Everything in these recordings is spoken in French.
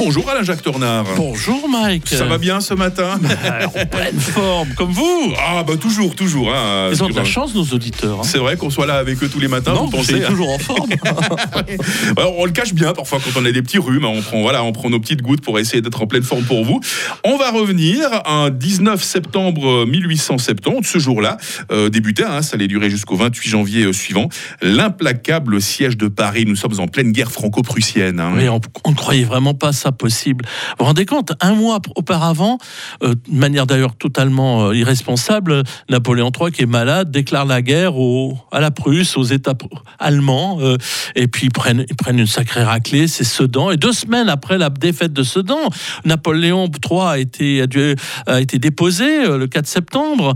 Bonjour Alain-Jacques Tornard. Bonjour Mike. Ça va bien ce matin Bah, En pleine forme, comme vous. Ah bah toujours, toujours. Hein, Ils ont de la chance, nos auditeurs. hein. C'est vrai qu'on soit là avec eux tous les matins, Non, pensez êtes toujours en forme. Ouais, On le cache bien parfois quand on a des petits rhumes, hein, on prend, voilà, on prend nos petites gouttes pour essayer d'être en pleine forme pour vous. On va revenir un 19 septembre 1870, ce jour-là euh, débutait, hein, ça allait durer jusqu'au 28 janvier euh, suivant, l'implacable siège de Paris. Nous sommes en pleine guerre franco-prussienne. Mais on on ne croyait vraiment pas ça possible. Vous vous rendez compte, un mois auparavant, euh, de manière d'ailleurs totalement euh, irresponsable, Napoléon III, qui est malade, déclare la guerre au, à la Prusse, aux États allemands, euh, et puis ils prennent, ils prennent une sacrée raclée, c'est Sedan. Et deux semaines après la défaite de Sedan, Napoléon III a été, a dû- a été déposé le 4 septembre,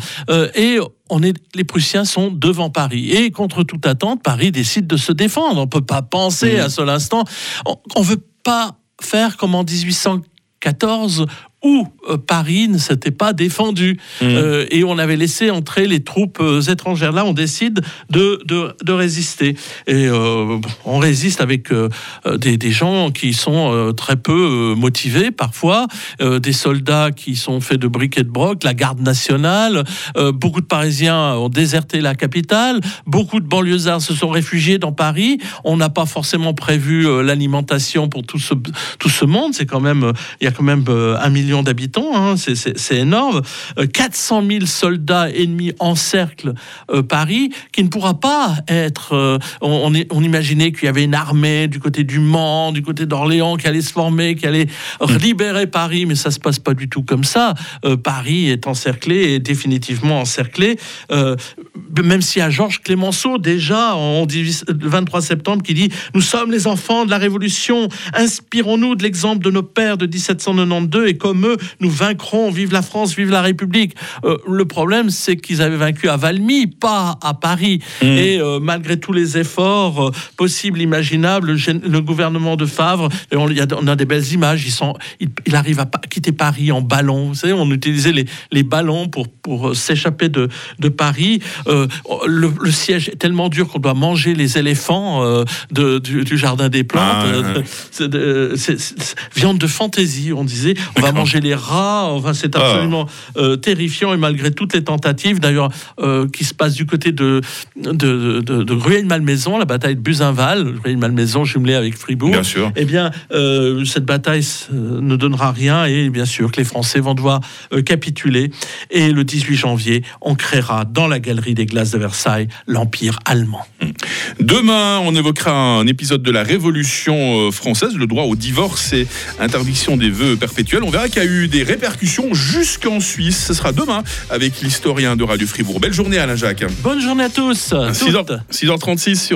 et on est, les Prussiens sont devant Paris. Et contre toute attente, Paris décide de se défendre. On ne peut pas penser à seul instant. On ne veut pas faire comme en 1814 où euh, Paris ne s'était pas défendu Mhm. Euh, et on avait laissé entrer les troupes euh, étrangères. Là, on décide de, de, de résister. Et euh, on résiste avec euh, des, des gens qui sont très peu motivés parfois, des soldats qui sont faits de briques et de broc, la garde nationale. beaucoup de Parisiens ont déserté la capitale. Beaucoup de banlieusards se sont réfugiés dans Paris. On n'a pas forcément prévu l'alimentation pour tout ce, tout ce monde. C'est quand même, il y a quand même un million d'habitants. hein. C'est- énorme. Euh, 400 000 soldats ennemis encerclent euh, Paris, qui ne pourra pas être. euh, on, on est- on imaginait qu'il y avait une armée du côté du Mans, du côté d'Orléans, qui allait se former, qui allait libérer Paris, mais ça se passe pas du tout comme ça. Euh, Paris est encerclé, est définitivement encerclé. Euh, même si à Georges Clémenceau, déjà en 18 le 23 septembre, qui dit Nous sommes les enfants de la Révolution, inspirons-nous de l'exemple de nos pères de 1792 et comme nous vaincrons, vive la France, vive la République. Euh, le problème, c'est qu'ils avaient vaincu à Valmy, pas à Paris. Et euh, malgré tous les efforts euh, possibles, imaginables, le, gouvernement de Favre, et on, y a, on a des belles images, ils sont, il, il arrive à quitter Paris en ballon. Vous savez, on utilisait les, les ballons pour, pour s'échapper de, de Paris. Euh, le, le siège est tellement dur qu'on doit manger les éléphants de- du, du jardin des plantes. Ah, ouais, viande de fantaisie, on disait. On va D'accord. Manger les rats. Enfin, c'est Ah. absolument euh, terrifiant. Et malgré toutes les tentatives, d'ailleurs, euh, qui se passent du côté de, de, de, de Rueil-Malmaison, la bataille de Buzenval, Rueil-Malmaison jumelée avec Fribourg. Bien sûr. Eh bien, euh, cette bataille ne donnera rien et bien sûr que les Français vont devoir capituler. Et le 18 janvier, on créera dans la galerie des glaces de Versailles l'Empire allemand. Demain, on évoquera un épisode de la Révolution française, le droit au divorce et interdiction des vœux perpétuels. On verra qu'il y a eu des répercussions jusqu'en Suisse. Ce sera demain avec l'historien de Radio Fribourg. Belle journée Alain Jacques. Bonne journée à tous. 6h, toutes. 6h36 sur